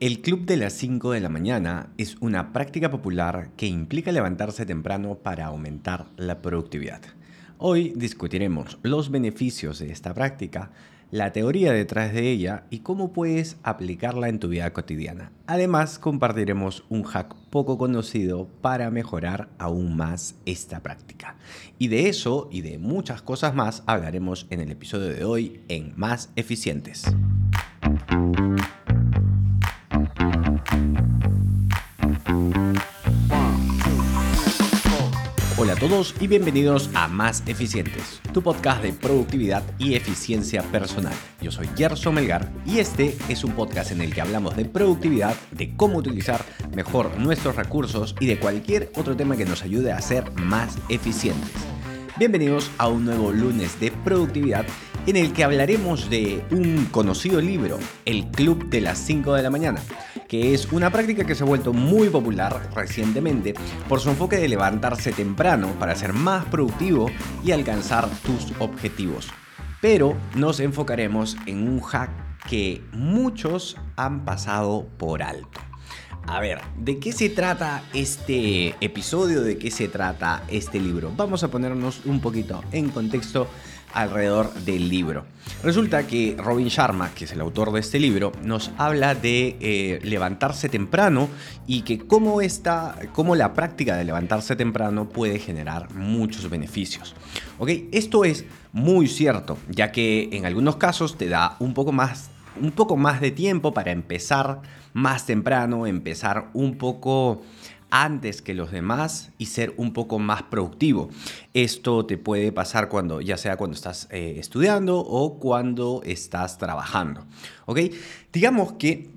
El club de las 5 de la mañana es una práctica popular que implica levantarse temprano para aumentar la productividad. Hoy discutiremos los beneficios de esta práctica, la teoría detrás de ella y cómo puedes aplicarla en tu vida cotidiana. Además, compartiremos un hack poco conocido para mejorar aún más esta práctica. Y de eso y de muchas cosas más hablaremos en el episodio de hoy en Más Eficientes. Todos y bienvenidos a Más Eficientes, tu podcast de productividad y eficiencia personal. Yo soy Gerson Melgar y este es un podcast en el que hablamos de productividad, de cómo utilizar mejor nuestros recursos y de cualquier otro tema que nos ayude a ser más eficientes. Bienvenidos a un nuevo lunes de productividad en el que hablaremos de un conocido libro, El Club de las 5 de la mañana, que es una práctica que se ha vuelto muy popular recientemente por su enfoque de levantarse temprano para ser más productivo y alcanzar tus objetivos. Pero nos enfocaremos en un hack que muchos han pasado por alto. A ver, ¿de qué se trata este episodio? ¿De qué se trata este libro? Vamos a ponernos un poquito en contexto alrededor del libro. Resulta que Robin Sharma, que es el autor de este libro, nos habla de eh, levantarse temprano y que cómo, esta, cómo la práctica de levantarse temprano puede generar muchos beneficios. ¿Ok? Esto es muy cierto, ya que en algunos casos te da un poco más un poco más de tiempo para empezar más temprano, empezar un poco antes que los demás y ser un poco más productivo. Esto te puede pasar cuando, ya sea cuando estás eh, estudiando o cuando estás trabajando. ¿Ok? Digamos que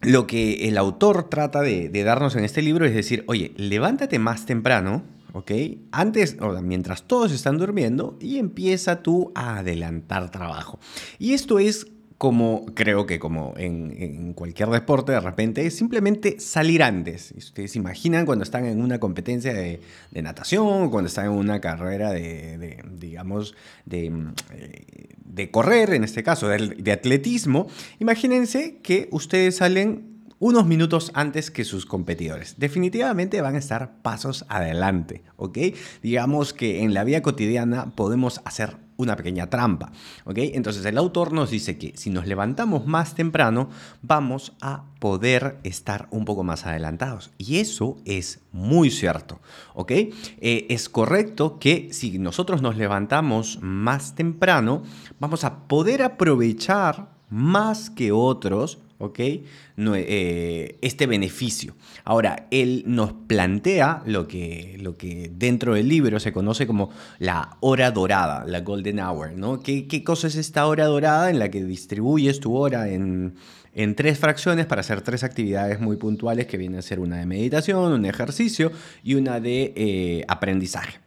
lo que el autor trata de, darnos en este libro es decir, oye, levántate más temprano, ¿ok? Antes, o mientras todos están durmiendo y empieza tú a adelantar trabajo. Y esto es como creo que como en, cualquier deporte de repente es simplemente salir antes. Ustedes se imaginan cuando están en una competencia de, natación, cuando están en una carrera de, digamos, de, eh, de, correr, en este caso, de, atletismo, imagínense que ustedes salen unos minutos antes que sus competidores. Definitivamente van a estar pasos adelante, ¿ok? Digamos que en la vida cotidiana podemos hacer una pequeña trampa. ¿ok? Entonces el autor nos dice que si nos levantamos más temprano, vamos a poder estar un poco más adelantados. Y eso es muy cierto. ¿ok? Eh, es correcto que si nosotros nos levantamos más temprano, vamos a poder aprovechar más que otros ¿ok? Eh, este beneficio. Ahora, él nos plantea lo que, lo que dentro del libro se conoce como la hora dorada, la golden hour, ¿no? ¿Qué, qué cosa es esta hora dorada en la que distribuyes tu hora en, en tres fracciones para hacer tres actividades muy puntuales que vienen a ser una de meditación, un ejercicio y una de eh, aprendizaje?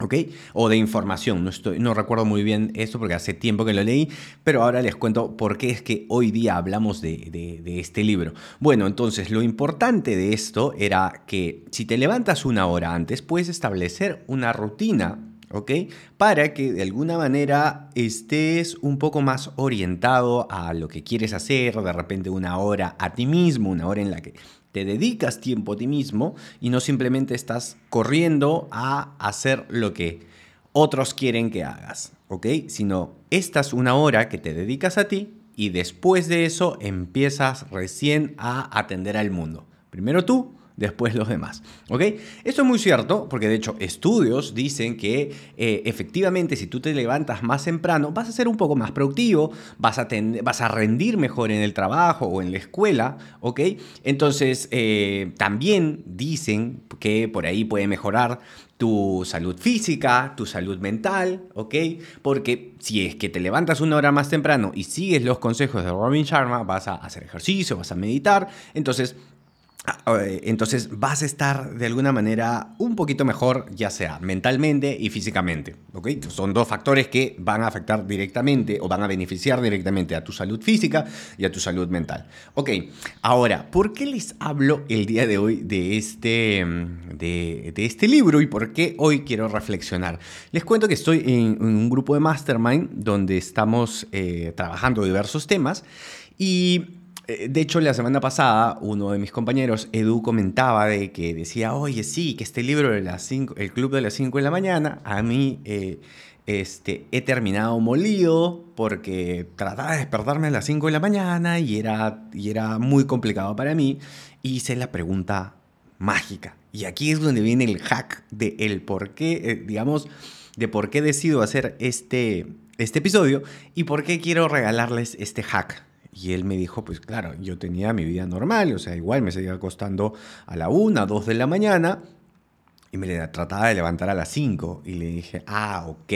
¿Ok? O de información. No, estoy, no recuerdo muy bien esto porque hace tiempo que lo leí, pero ahora les cuento por qué es que hoy día hablamos de, de, este libro. Bueno, entonces lo importante de esto era que si te levantas una hora antes, puedes establecer una rutina ¿ok? Para que de alguna manera estés un poco más orientado a lo que quieres hacer, de repente una hora a ti mismo, una hora en la que te dedicas tiempo a ti mismo y no simplemente estás corriendo a hacer lo que otros quieren que hagas, ¿ok? Sino esta es una hora que te dedicas a ti y después de eso empiezas recién a atender al mundo. Primero tú, después los demás. ¿Ok? Esto es muy cierto, porque de hecho estudios dicen que eh, efectivamente si tú te levantas más temprano, vas a ser un poco más productivo, vas a, rendir mejor en el trabajo o en la escuela, ¿ok? Entonces, eh, también dicen que por ahí puede mejorar tu salud física, tu salud mental, ¿ok? Porque si es que te levantas una hora más temprano y sigues los consejos de Robin Sharma, vas a hacer ejercicio, vas a meditar, entonces entonces vas a estar de alguna manera un poquito mejor, ya sea mentalmente y físicamente. ¿okay? Son dos factores que van a afectar directamente o van a beneficiar directamente a tu salud física y a tu salud mental. Ok, ahora, ¿por qué les hablo el día de hoy de este, mm, de, este libro y por qué hoy quiero reflexionar? Les cuento que estoy en, un grupo de mastermind donde estamos eh, trabajando diversos temas y Eh, de hecho, la semana pasada, uno de mis compañeros, Edu, comentaba de que decía, oye, sí, que este libro de las cinco, El Club de las 5 de la mañana, a mí eh, este, he terminado molido porque trataba de despertarme a las 5 de la mañana y era, y era muy complicado para mí. Y hice la pregunta mágica. Y aquí es donde viene el hack de el por qué, eh, digamos, de por qué decido hacer este, este episodio y por qué quiero regalarles este hack. Y él me dijo, pues claro, yo tenía mi vida normal, o sea, igual me seguía acostando a la 1, 2 de la mañana, y me le trataba de levantar a las 5 y le dije, ah, ok.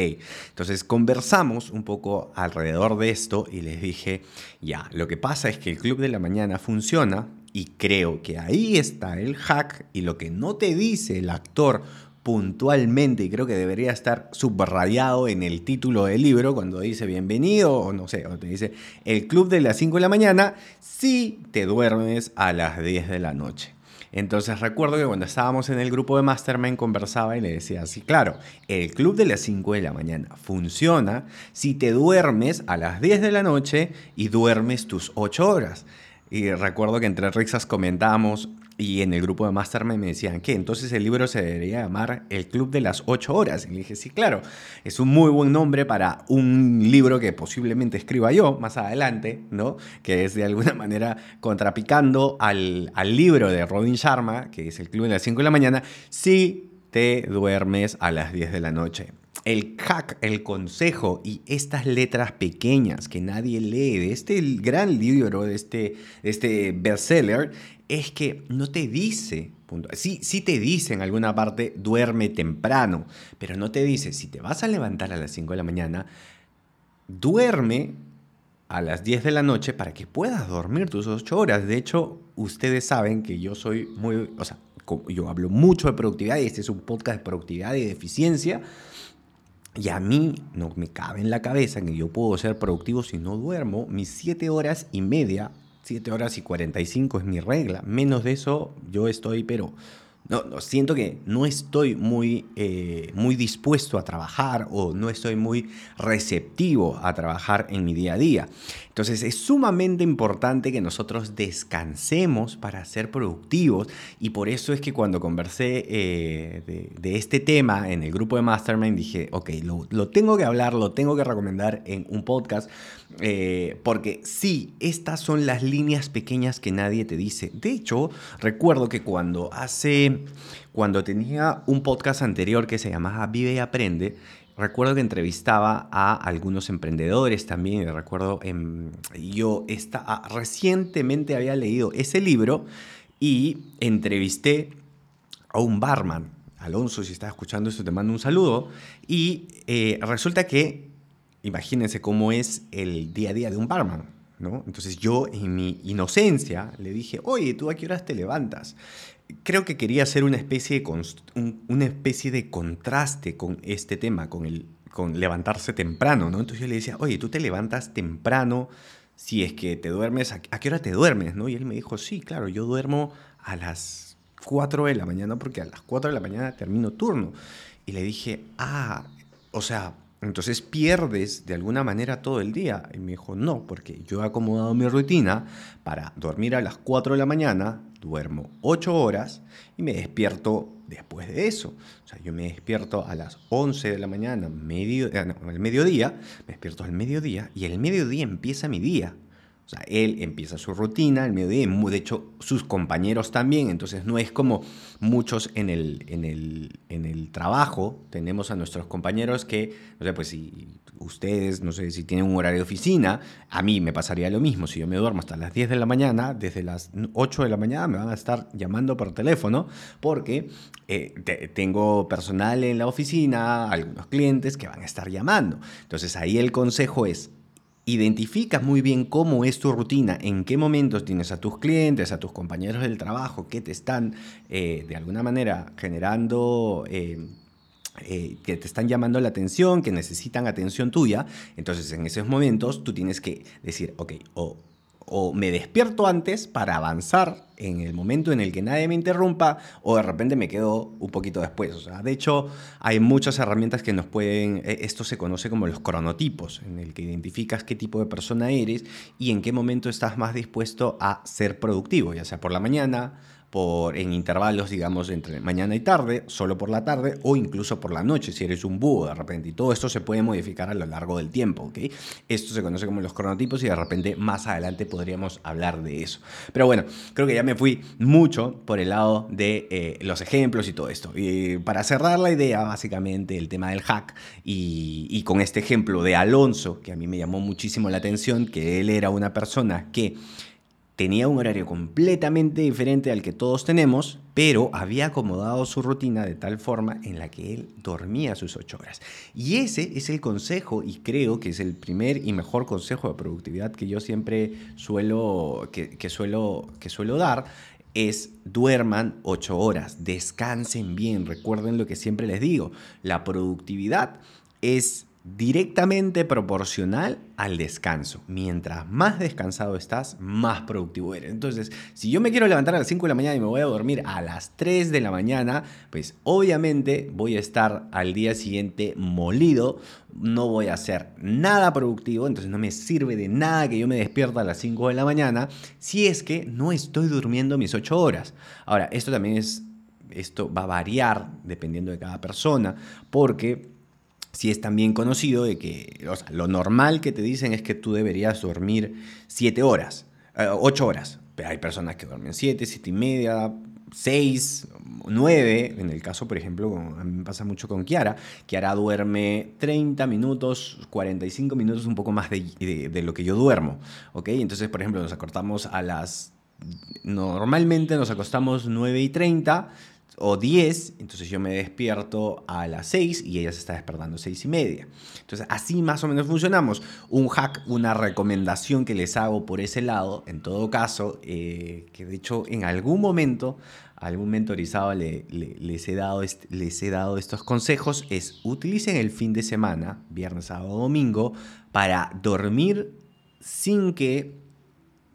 Entonces conversamos un poco alrededor de esto y les dije, ya, lo que pasa es que el Club de la Mañana funciona y creo que ahí está el hack y lo que no te dice el actor puntualmente y creo que debería estar subrayado en el título del libro cuando dice bienvenido o no sé, o te dice el club de las 5 de la mañana si te duermes a las 10 de la noche. Entonces recuerdo que cuando estábamos en el grupo de Mastermind conversaba y le decía así, claro, el club de las 5 de la mañana funciona si te duermes a las 10 de la noche y duermes tus 8 horas. Y recuerdo que entre risas comentamos y en el grupo de Mastermind me decían que entonces el libro se debería llamar El Club de las 8 Horas. Y le dije, sí, claro, es un muy buen nombre para un libro que posiblemente escriba yo más adelante, ¿no? Que es de alguna manera contrapicando al, al libro de Robin Sharma, que es El Club de las 5 de la mañana, si te duermes a las 10 de la noche el hack, el consejo y estas letras pequeñas que nadie lee de este gran libro, de este, este bestseller, es que no te dice, Sí, sí te dice en alguna parte, duerme temprano, pero no te dice, si te vas a levantar a las 5 de la mañana, duerme a las 10 de la noche para que puedas dormir tus 8 horas. De hecho, ustedes saben que yo soy muy, o sea, yo hablo mucho de productividad y este es un podcast de productividad y de eficiencia. Y a mí no me cabe en la cabeza que yo puedo ser productivo si no duermo mis 7 horas y media 7 horas y 45 es mi regla. Menos de eso yo estoy, pero no, siento que no estoy muy, eh, muy dispuesto a trabajar o no estoy muy receptivo a trabajar en mi día a día. Entonces es sumamente importante que nosotros descansemos para ser productivos y por eso es que cuando conversé eh, de, este tema en el grupo de Mastermind dije, ok, lo, lo, tengo que hablar, lo tengo que recomendar en un podcast eh, porque sí, estas son las líneas pequeñas que nadie te dice. De hecho, recuerdo que cuando hace cuando tenía un podcast anterior que se llamaba Vive y Aprende, recuerdo que entrevistaba a algunos emprendedores también. recuerdo, en, yo ah, recientemente había leído ese libro y entrevisté a un barman. Alonso, si estás escuchando esto, te mando un saludo. Y eh, resulta que, imagínense cómo es el día a día de un barman. ¿no? Entonces yo, en mi inocencia, le dije, oye, ¿tú a qué horas te levantas? creo que quería hacer una especie de, una especie de contraste con este tema, con, el, con levantarse temprano, ¿no? Entonces yo le decía, oye, tú te levantas temprano, si es que te duermes, ¿a, qué hora te duermes? ¿no? Y él me dijo, sí, claro, yo duermo a las 4 de la mañana porque a las 4 de la mañana termino turno. Y le dije, ah, o sea, entonces pierdes de alguna manera todo el día. Y me dijo, no, porque yo he acomodado mi rutina para dormir a las 4 de la mañana, duermo 8 horas y me despierto después de eso. O sea, yo me despierto a las 11 de la mañana, medio, eh, al mediodía, me despierto al mediodía y el mediodía empieza mi día. O sea, él empieza su rutina al mediodía, de hecho sus compañeros también, entonces no es como muchos en el, en el, en el trabajo, tenemos a nuestros compañeros que, no sé, pues si ustedes, no sé, si tienen un horario de oficina, a mí me pasaría lo mismo, si yo me duermo hasta las 10 de la mañana, desde las 8 de la mañana me van a estar llamando por teléfono porque eh, tengo personal en la oficina, algunos clientes que van a estar llamando. Entonces ahí el consejo es, identificas muy bien cómo es tu rutina, en qué momentos tienes a tus clientes, a tus compañeros del trabajo que te están eh, de alguna manera generando... Eh, eh, que te están llamando la atención, que necesitan atención tuya, entonces en esos momentos tú tienes que decir, ok, o o me despierto antes para avanzar en el momento en el que nadie me interrumpa o de repente me quedo un poquito después. O sea, de hecho, hay muchas herramientas que nos pueden, e, esto se conoce como los cronotipos, en el que identificas qué tipo de persona eres y en qué momento estás más dispuesto a ser productivo, ya sea por la mañana, en intervalos, digamos, entre mañana y tarde, solo por la tarde o incluso por la noche, si eres un búho de repente. Y todo esto se puede modificar a lo largo del tiempo, ¿ok? Esto se conoce como los cronotipos y de repente más adelante podríamos hablar de eso. Pero bueno, creo que ya me fui mucho por el lado de eh, los ejemplos y todo esto. Y para cerrar la idea, básicamente, el tema del hack y con este ejemplo de Alonso, que a mí me llamó muchísimo la atención, que él era una persona que tenía un horario completamente diferente al que todos tenemos, pero había acomodado su rutina de tal forma en la que él dormía sus ocho horas. Y ese es el consejo, y creo que es el primer y mejor consejo de productividad que yo siempre suelo, que, suelo, que suelo dar, es duerman ocho horas, descansen bien, recuerden lo que siempre les digo, la productividad es directamente proporcional al descanso. Mientras más descansado estás, más productivo eres. Entonces, si yo me quiero levantar a las 5 de la mañana y me voy a dormir a las 3 de la mañana, pues obviamente voy a estar al día siguiente molido, no voy a hacer nada productivo, entonces no me sirve de nada que yo me despierta a las 5 de la mañana si es que no estoy durmiendo mis 8 horas. Ahora, esto también es esto va a variar dependiendo de cada persona, porque si es también conocido de que lo normal que te dicen es que tú deberías dormir 7 horas, 8 eh, horas, pero hay personas que duermen 7, 7 y media, 6, 9, en el caso, por ejemplo, a mí me pasa mucho con Kiara, Kiara duerme 30 minutos, 45 minutos, un poco más de, de lo que yo duermo, ¿ok? Entonces, por ejemplo, nos acostamos a las... Normalmente nos acostamos 9 y 30, o 10, entonces yo me despierto a las 6 y ella se está despertando a 6 y media. Entonces así más o menos funcionamos. Un hack, una recomendación que les hago por ese lado, en todo caso, eh, que de hecho en algún momento, algún mentorizado les, he dado les he dado estos consejos, es utilicen el fin de semana, viernes, sábado, domingo, para dormir sin que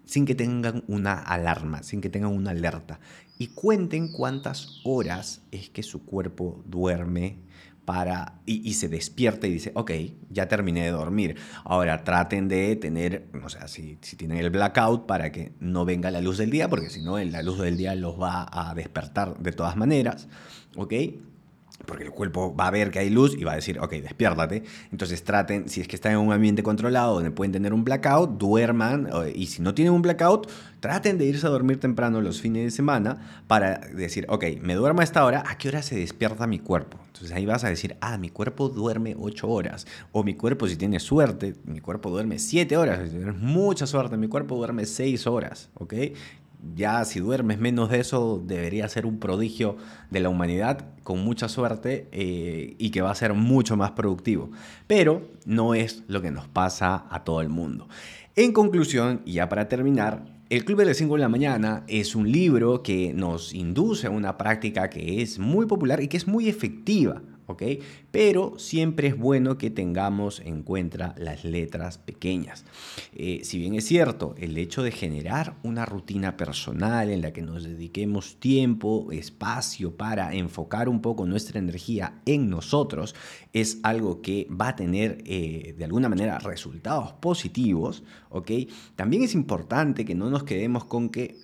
sin que tengan una alarma, sin que tengan una alerta y cuenten cuántas horas es que su cuerpo duerme para, y, se despierta y dice, ok, ya terminé de dormir. Ahora traten de tener, o sea, si, si tienen el blackout para que no venga la luz del día, porque si no, la luz del día los va a despertar de todas maneras, ¿ok? Porque el cuerpo va a ver que hay luz y va a decir, ok, despiértate. Entonces traten, si es que están en un ambiente controlado donde pueden tener un blackout, duerman. Y si no tienen un blackout, traten de irse a dormir temprano los fines de semana para decir, ok, me duermo a esta hora, ¿a qué hora se despierta mi cuerpo? Entonces ahí vas a decir, ah, mi cuerpo duerme 8 horas. O mi cuerpo, si tiene suerte, mi cuerpo duerme 7 horas. Si tienes mucha suerte, mi cuerpo duerme 6 horas, ¿ok? Ya si duermes menos de eso, debería ser un prodigio de la humanidad con mucha suerte eh, y que va a ser mucho más productivo. Pero no es lo que nos pasa a todo el mundo. En conclusión, y ya para terminar, el Club de las 5 de la mañana es un libro que nos induce a una práctica que es muy popular y que es muy efectiva. Pero siempre es bueno que tengamos en cuenta las letras pequeñas. Eh, si bien es cierto, el hecho de generar una rutina personal en la que nos dediquemos tiempo, espacio para enfocar un poco nuestra energía en nosotros, es algo que va a tener eh, de alguna manera resultados positivos, ¿ok? También es importante que no nos quedemos con que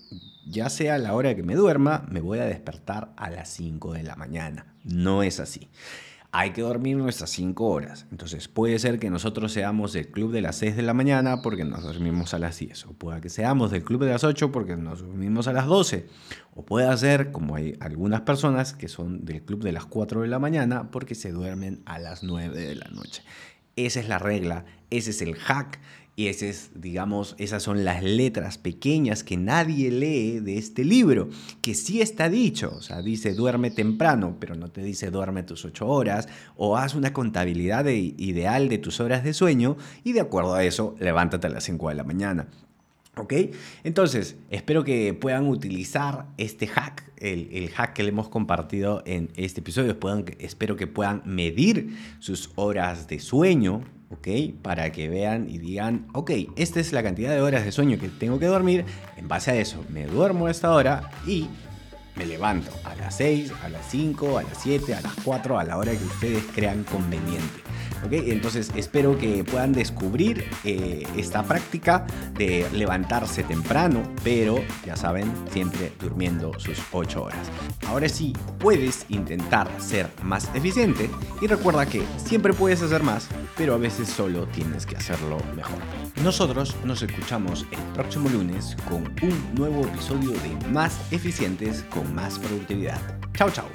ya sea la hora que me duerma, me voy a despertar a las 5 de la mañana. No es así. Hay que dormir nuestras 5 horas. Entonces puede ser que nosotros seamos del club de las 6 de la mañana porque nos dormimos a las 10. O puede que seamos del club de las 8 porque nos dormimos a las 12. O puede ser como hay algunas personas que son del club de las 4 de la mañana porque se duermen a las 9 de la noche. Esa es la regla, ese es el hack y ese es, digamos, esas son las letras pequeñas que nadie lee de este libro, que sí está dicho, o sea, dice duerme temprano, pero no te dice duerme tus ocho horas, o haz una contabilidad ideal de tus horas de sueño y de acuerdo a eso, levántate a las 5 de la mañana. ¿Ok? Entonces, espero que puedan utilizar este hack, el, hack que le hemos compartido en este episodio. espero que puedan medir sus horas de sueño, ¿ok? Para que vean y digan, ok, esta es la cantidad de horas de sueño que tengo que dormir, en base a eso me duermo a esta hora y me levanto a las 6, a las 5, a las 7, a las 4, a la hora que ustedes crean conveniente. Entonces espero que puedan descubrir eh, esta práctica de levantarse temprano, pero ya saben, siempre durmiendo sus 8 horas. Ahora sí, puedes intentar ser más eficiente y recuerda que siempre puedes hacer más, pero a veces solo tienes que hacerlo mejor. Nosotros nos escuchamos el próximo lunes con un nuevo episodio de Más Eficientes con Más Productividad. Chao, chao.